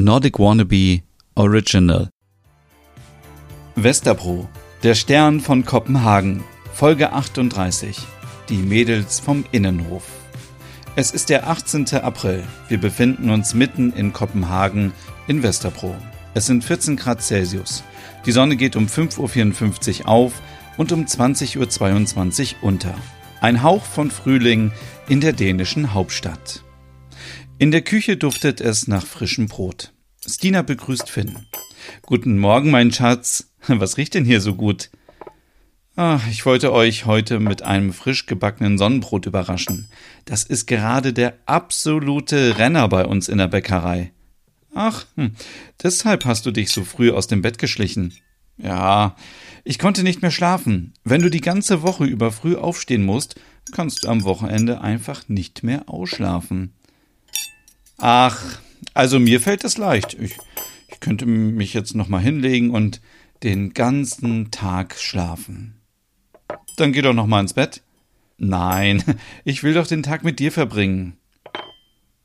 Nordic Wannabe Original. Westerpro, der Stern von Kopenhagen, Folge 38. Die Mädels vom Innenhof. Es ist der 18. April. Wir befinden uns mitten in Kopenhagen in Westerpro. Es sind 14 Grad Celsius. Die Sonne geht um 5.54 Uhr auf und um 20.22 Uhr unter. Ein Hauch von Frühling in der dänischen Hauptstadt. In der Küche duftet es nach frischem Brot. Stina begrüßt Finn. Guten Morgen, mein Schatz. Was riecht denn hier so gut? Ach, ich wollte euch heute mit einem frisch gebackenen Sonnenbrot überraschen. Das ist gerade der absolute Renner bei uns in der Bäckerei. Ach, hm, deshalb hast du dich so früh aus dem Bett geschlichen. Ja, ich konnte nicht mehr schlafen. Wenn du die ganze Woche über früh aufstehen musst, kannst du am Wochenende einfach nicht mehr ausschlafen. Ach, also mir fällt es leicht. Ich, ich könnte mich jetzt noch mal hinlegen und den ganzen Tag schlafen. Dann geh doch noch mal ins Bett. Nein, ich will doch den Tag mit dir verbringen.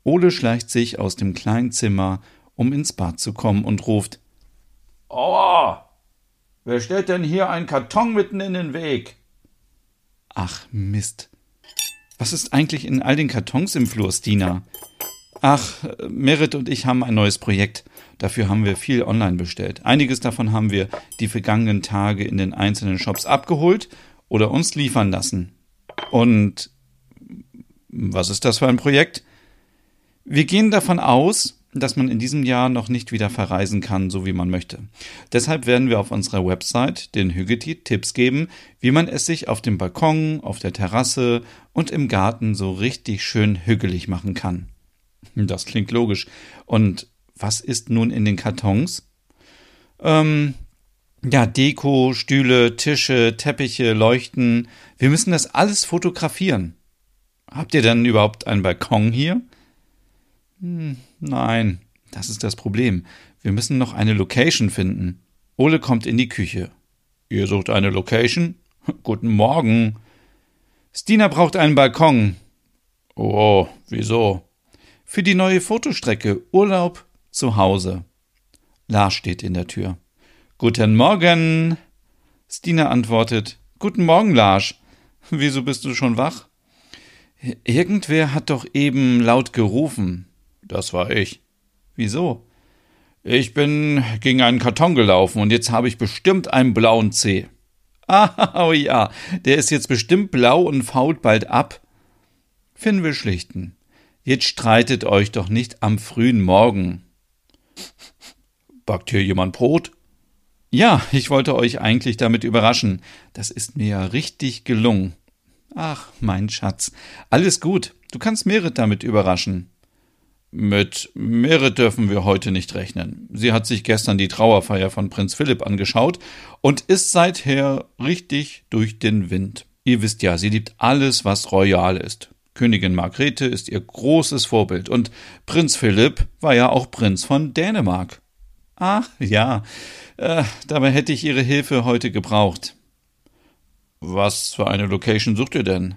Ole schleicht sich aus dem kleinen Zimmer, um ins Bad zu kommen und ruft Aua! Wer stellt denn hier einen Karton mitten in den Weg? Ach Mist. Was ist eigentlich in all den Kartons im Flur, Stina? Ach, Merit und ich haben ein neues Projekt. Dafür haben wir viel online bestellt. Einiges davon haben wir die vergangenen Tage in den einzelnen Shops abgeholt oder uns liefern lassen. Und was ist das für ein Projekt? Wir gehen davon aus, dass man in diesem Jahr noch nicht wieder verreisen kann, so wie man möchte. Deshalb werden wir auf unserer Website den Hügeti Tipps geben, wie man es sich auf dem Balkon, auf der Terrasse und im Garten so richtig schön hügelig machen kann. Das klingt logisch. Und was ist nun in den Kartons? Ähm, ja, Deko, Stühle, Tische, Teppiche, Leuchten. Wir müssen das alles fotografieren. Habt ihr denn überhaupt einen Balkon hier? Hm, nein, das ist das Problem. Wir müssen noch eine Location finden. Ole kommt in die Küche. Ihr sucht eine Location? Guten Morgen. Stina braucht einen Balkon. Oh, wieso? Für die neue Fotostrecke Urlaub zu Hause. Lars steht in der Tür. Guten Morgen. Stina antwortet. Guten Morgen, Lars. Wieso bist du schon wach? Irgendwer hat doch eben laut gerufen. Das war ich. Wieso? Ich bin gegen einen Karton gelaufen und jetzt habe ich bestimmt einen blauen Zeh. Ah, oh ja, der ist jetzt bestimmt blau und fault bald ab. Finn will schlichten. Jetzt streitet euch doch nicht am frühen Morgen. Backt hier jemand Brot? Ja, ich wollte euch eigentlich damit überraschen. Das ist mir ja richtig gelungen. Ach, mein Schatz. Alles gut. Du kannst Merit damit überraschen. Mit Merit dürfen wir heute nicht rechnen. Sie hat sich gestern die Trauerfeier von Prinz Philipp angeschaut und ist seither richtig durch den Wind. Ihr wisst ja, sie liebt alles, was royal ist. Königin Margrethe ist ihr großes Vorbild und Prinz Philipp war ja auch Prinz von Dänemark. Ach ja, äh, dabei hätte ich Ihre Hilfe heute gebraucht. Was für eine Location sucht ihr denn?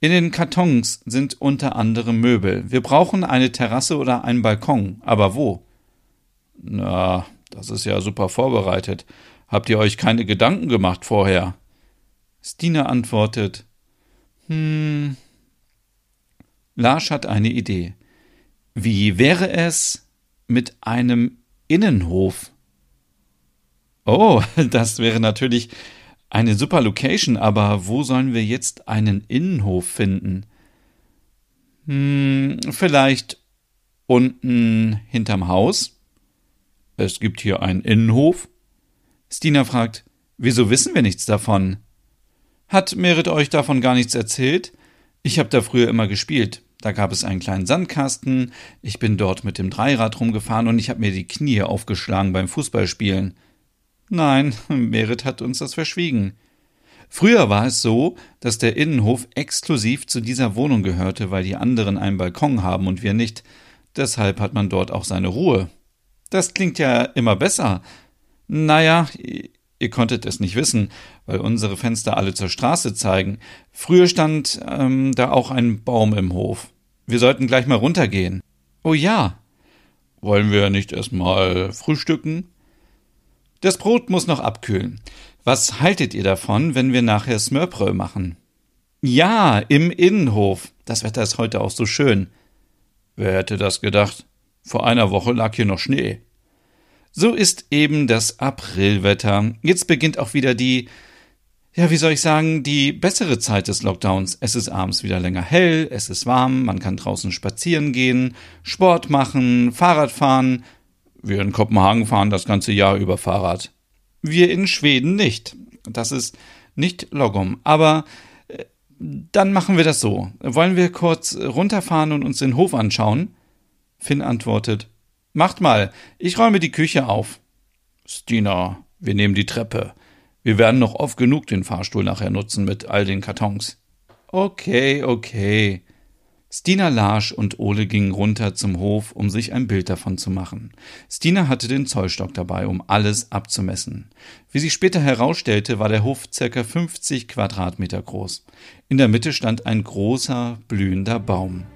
In den Kartons sind unter anderem Möbel. Wir brauchen eine Terrasse oder einen Balkon. Aber wo? Na, das ist ja super vorbereitet. Habt ihr euch keine Gedanken gemacht vorher? Stina antwortet. Hm, Lars hat eine Idee. Wie wäre es mit einem Innenhof? Oh, das wäre natürlich eine super Location, aber wo sollen wir jetzt einen Innenhof finden? Hm, vielleicht unten hinterm Haus? Es gibt hier einen Innenhof? Stina fragt, wieso wissen wir nichts davon? Hat Merit euch davon gar nichts erzählt? Ich habe da früher immer gespielt. Da gab es einen kleinen Sandkasten, ich bin dort mit dem Dreirad rumgefahren und ich habe mir die Knie aufgeschlagen beim Fußballspielen. Nein, Merit hat uns das verschwiegen. Früher war es so, dass der Innenhof exklusiv zu dieser Wohnung gehörte, weil die anderen einen Balkon haben und wir nicht. Deshalb hat man dort auch seine Ruhe. Das klingt ja immer besser. Naja, Ihr konntet es nicht wissen, weil unsere Fenster alle zur Straße zeigen. Früher stand ähm, da auch ein Baum im Hof. Wir sollten gleich mal runtergehen. Oh ja. Wollen wir nicht erstmal frühstücken? Das Brot muss noch abkühlen. Was haltet ihr davon, wenn wir nachher Smörbrö machen? Ja, im Innenhof. Das Wetter ist heute auch so schön. Wer hätte das gedacht? Vor einer Woche lag hier noch Schnee. So ist eben das Aprilwetter. Jetzt beginnt auch wieder die, ja, wie soll ich sagen, die bessere Zeit des Lockdowns. Es ist abends wieder länger hell, es ist warm, man kann draußen spazieren gehen, Sport machen, Fahrrad fahren. Wir in Kopenhagen fahren das ganze Jahr über Fahrrad. Wir in Schweden nicht. Das ist nicht Logum. Aber äh, dann machen wir das so. Wollen wir kurz runterfahren und uns den Hof anschauen? Finn antwortet. Macht mal, ich räume die Küche auf. Stina, wir nehmen die Treppe. Wir werden noch oft genug den Fahrstuhl nachher nutzen mit all den Kartons. Okay, okay. Stina Larsch und Ole gingen runter zum Hof, um sich ein Bild davon zu machen. Stina hatte den Zollstock dabei, um alles abzumessen. Wie sich später herausstellte, war der Hof circa 50 Quadratmeter groß. In der Mitte stand ein großer, blühender Baum.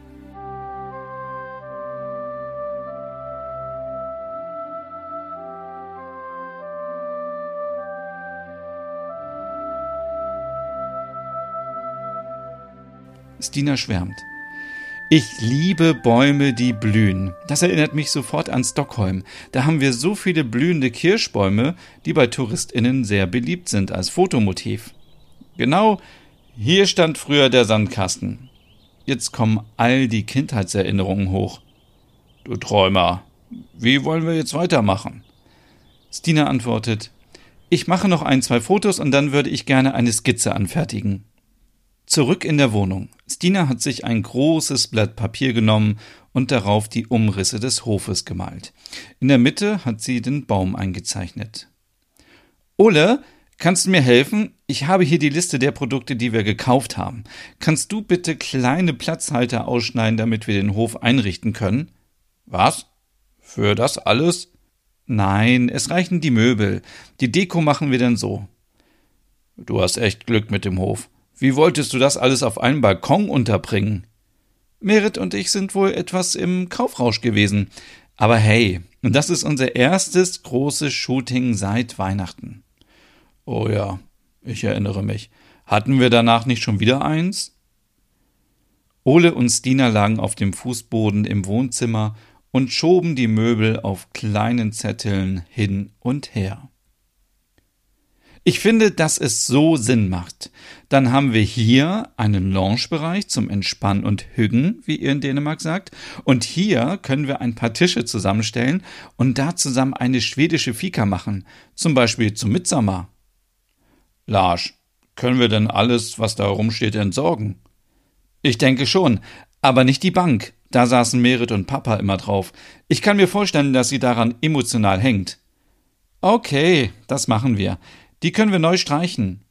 Stina schwärmt. Ich liebe Bäume, die blühen. Das erinnert mich sofort an Stockholm. Da haben wir so viele blühende Kirschbäume, die bei Touristinnen sehr beliebt sind als Fotomotiv. Genau hier stand früher der Sandkasten. Jetzt kommen all die Kindheitserinnerungen hoch. Du Träumer, wie wollen wir jetzt weitermachen? Stina antwortet, ich mache noch ein, zwei Fotos und dann würde ich gerne eine Skizze anfertigen. Zurück in der Wohnung. Stina hat sich ein großes Blatt Papier genommen und darauf die Umrisse des Hofes gemalt. In der Mitte hat sie den Baum eingezeichnet. Ole, kannst du mir helfen? Ich habe hier die Liste der Produkte, die wir gekauft haben. Kannst du bitte kleine Platzhalter ausschneiden, damit wir den Hof einrichten können? Was? Für das alles? Nein, es reichen die Möbel. Die Deko machen wir dann so. Du hast echt Glück mit dem Hof. Wie wolltest du das alles auf einem Balkon unterbringen? Merit und ich sind wohl etwas im Kaufrausch gewesen. Aber hey, das ist unser erstes großes Shooting seit Weihnachten. Oh ja, ich erinnere mich. Hatten wir danach nicht schon wieder eins? Ole und Stina lagen auf dem Fußboden im Wohnzimmer und schoben die Möbel auf kleinen Zetteln hin und her. Ich finde, dass es so Sinn macht. Dann haben wir hier einen Lounge-Bereich zum Entspannen und Hüggen, wie ihr in Dänemark sagt. Und hier können wir ein paar Tische zusammenstellen und da zusammen eine schwedische Fika machen. Zum Beispiel zum Mitsommer. Lars, können wir denn alles, was da rumsteht, entsorgen? Ich denke schon, aber nicht die Bank. Da saßen Merit und Papa immer drauf. Ich kann mir vorstellen, dass sie daran emotional hängt. Okay, das machen wir. Die können wir neu streichen.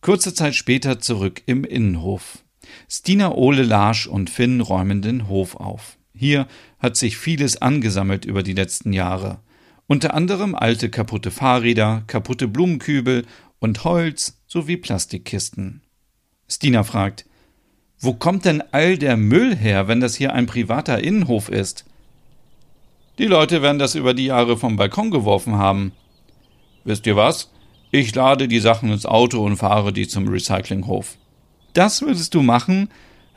Kurze Zeit später zurück im Innenhof. Stina, Ole, Larsch und Finn räumen den Hof auf. Hier hat sich vieles angesammelt über die letzten Jahre. Unter anderem alte kaputte Fahrräder, kaputte Blumenkübel und Holz sowie Plastikkisten. Stina fragt, wo kommt denn all der Müll her, wenn das hier ein privater Innenhof ist? Die Leute werden das über die Jahre vom Balkon geworfen haben. Wisst ihr was? Ich lade die Sachen ins Auto und fahre die zum Recyclinghof. Das würdest du machen?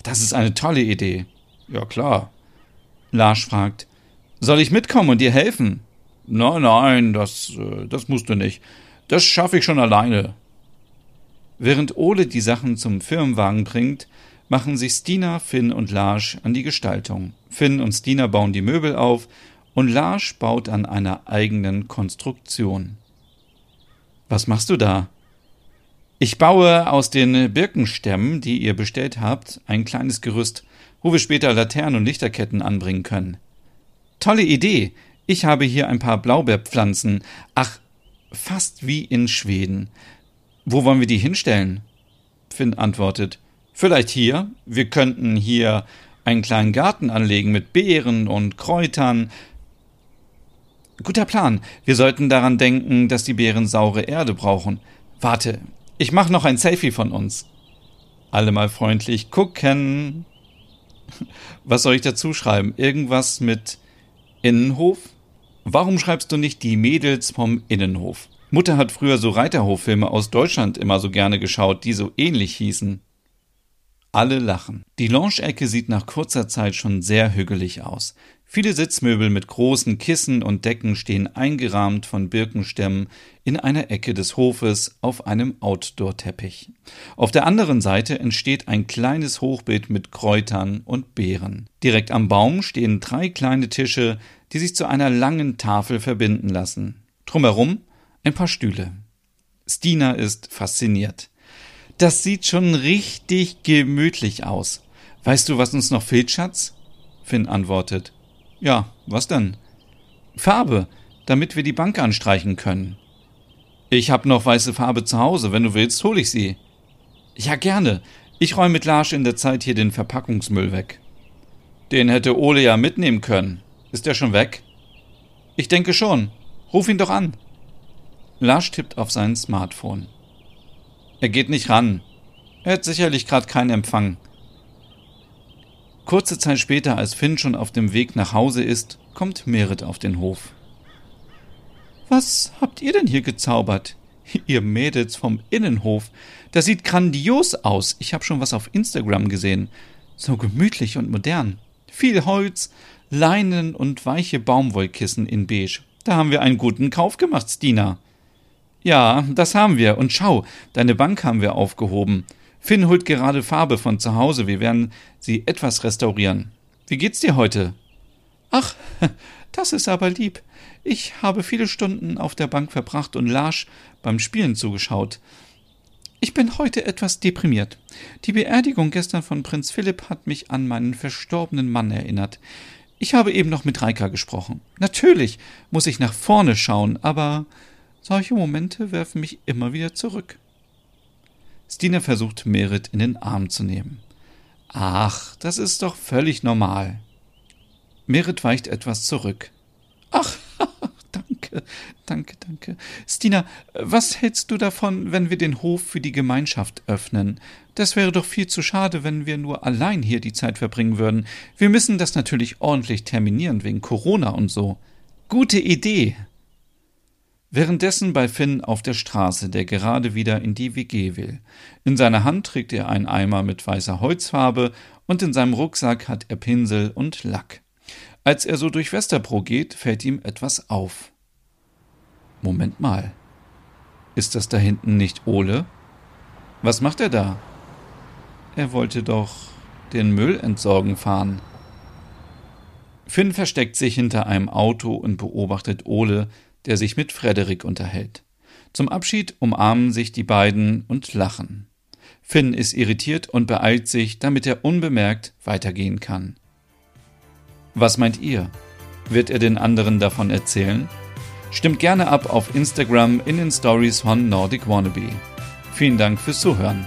Das ist eine tolle Idee. Ja klar. Lars fragt, soll ich mitkommen und dir helfen? Nein, nein, das, äh, das musst du nicht. Das schaffe ich schon alleine. Während Ole die Sachen zum Firmenwagen bringt, machen sich Stina, Finn und Lars an die Gestaltung. Finn und Stina bauen die Möbel auf und Lars baut an einer eigenen Konstruktion. Was machst du da? Ich baue aus den Birkenstämmen, die ihr bestellt habt, ein kleines Gerüst, wo wir später Laternen und Lichterketten anbringen können. Tolle Idee. Ich habe hier ein paar Blaubeerpflanzen. Ach, fast wie in Schweden. Wo wollen wir die hinstellen? Finn antwortet. Vielleicht hier. Wir könnten hier einen kleinen Garten anlegen mit Beeren und Kräutern, Guter Plan. Wir sollten daran denken, dass die Bären saure Erde brauchen. Warte, ich mache noch ein Selfie von uns. Alle mal freundlich gucken. Was soll ich dazu schreiben? Irgendwas mit Innenhof? Warum schreibst du nicht die Mädels vom Innenhof? Mutter hat früher so Reiterhoffilme aus Deutschland immer so gerne geschaut, die so ähnlich hießen. Alle lachen. Die Lounge-Ecke sieht nach kurzer Zeit schon sehr hügelig aus. Viele Sitzmöbel mit großen Kissen und Decken stehen eingerahmt von Birkenstämmen in einer Ecke des Hofes auf einem Outdoor-Teppich. Auf der anderen Seite entsteht ein kleines Hochbeet mit Kräutern und Beeren. Direkt am Baum stehen drei kleine Tische, die sich zu einer langen Tafel verbinden lassen. Drumherum ein paar Stühle. Stina ist fasziniert. Das sieht schon richtig gemütlich aus. Weißt du, was uns noch fehlt, Schatz? Finn antwortet. Ja, was denn? Farbe, damit wir die Bank anstreichen können. Ich hab noch weiße Farbe zu Hause, wenn du willst, hol ich sie. Ja, gerne. Ich räume mit Larsch in der Zeit hier den Verpackungsmüll weg. Den hätte Ole ja mitnehmen können. Ist er schon weg? Ich denke schon. Ruf ihn doch an. Larsch tippt auf sein Smartphone. Er geht nicht ran. Er hat sicherlich gerade keinen Empfang. Kurze Zeit später, als Finn schon auf dem Weg nach Hause ist, kommt Merit auf den Hof. Was habt ihr denn hier gezaubert? Ihr Mädels vom Innenhof. Das sieht grandios aus. Ich habe schon was auf Instagram gesehen. So gemütlich und modern. Viel Holz, Leinen und weiche Baumwollkissen in beige. Da haben wir einen guten Kauf gemacht, Stina. Ja, das haben wir. Und schau, deine Bank haben wir aufgehoben. Finn holt gerade Farbe von zu Hause. Wir werden sie etwas restaurieren. Wie geht's dir heute? Ach, das ist aber lieb. Ich habe viele Stunden auf der Bank verbracht und Larsch beim Spielen zugeschaut. Ich bin heute etwas deprimiert. Die Beerdigung gestern von Prinz Philipp hat mich an meinen verstorbenen Mann erinnert. Ich habe eben noch mit Reika gesprochen. Natürlich muss ich nach vorne schauen, aber solche Momente werfen mich immer wieder zurück. Stina versucht, Merit in den Arm zu nehmen. Ach, das ist doch völlig normal. Merit weicht etwas zurück. Ach, danke, danke, danke. Stina, was hältst du davon, wenn wir den Hof für die Gemeinschaft öffnen? Das wäre doch viel zu schade, wenn wir nur allein hier die Zeit verbringen würden. Wir müssen das natürlich ordentlich terminieren wegen Corona und so. Gute Idee. Währenddessen bei Finn auf der Straße, der gerade wieder in die WG will. In seiner Hand trägt er einen Eimer mit weißer Holzfarbe und in seinem Rucksack hat er Pinsel und Lack. Als er so durch Westerbro geht, fällt ihm etwas auf. Moment mal. Ist das da hinten nicht Ole? Was macht er da? Er wollte doch den Müll entsorgen fahren. Finn versteckt sich hinter einem Auto und beobachtet Ole, der sich mit Frederik unterhält. Zum Abschied umarmen sich die beiden und lachen. Finn ist irritiert und beeilt sich, damit er unbemerkt weitergehen kann. Was meint ihr? Wird er den anderen davon erzählen? Stimmt gerne ab auf Instagram in den Stories von Nordic Wannabe. Vielen Dank fürs Zuhören.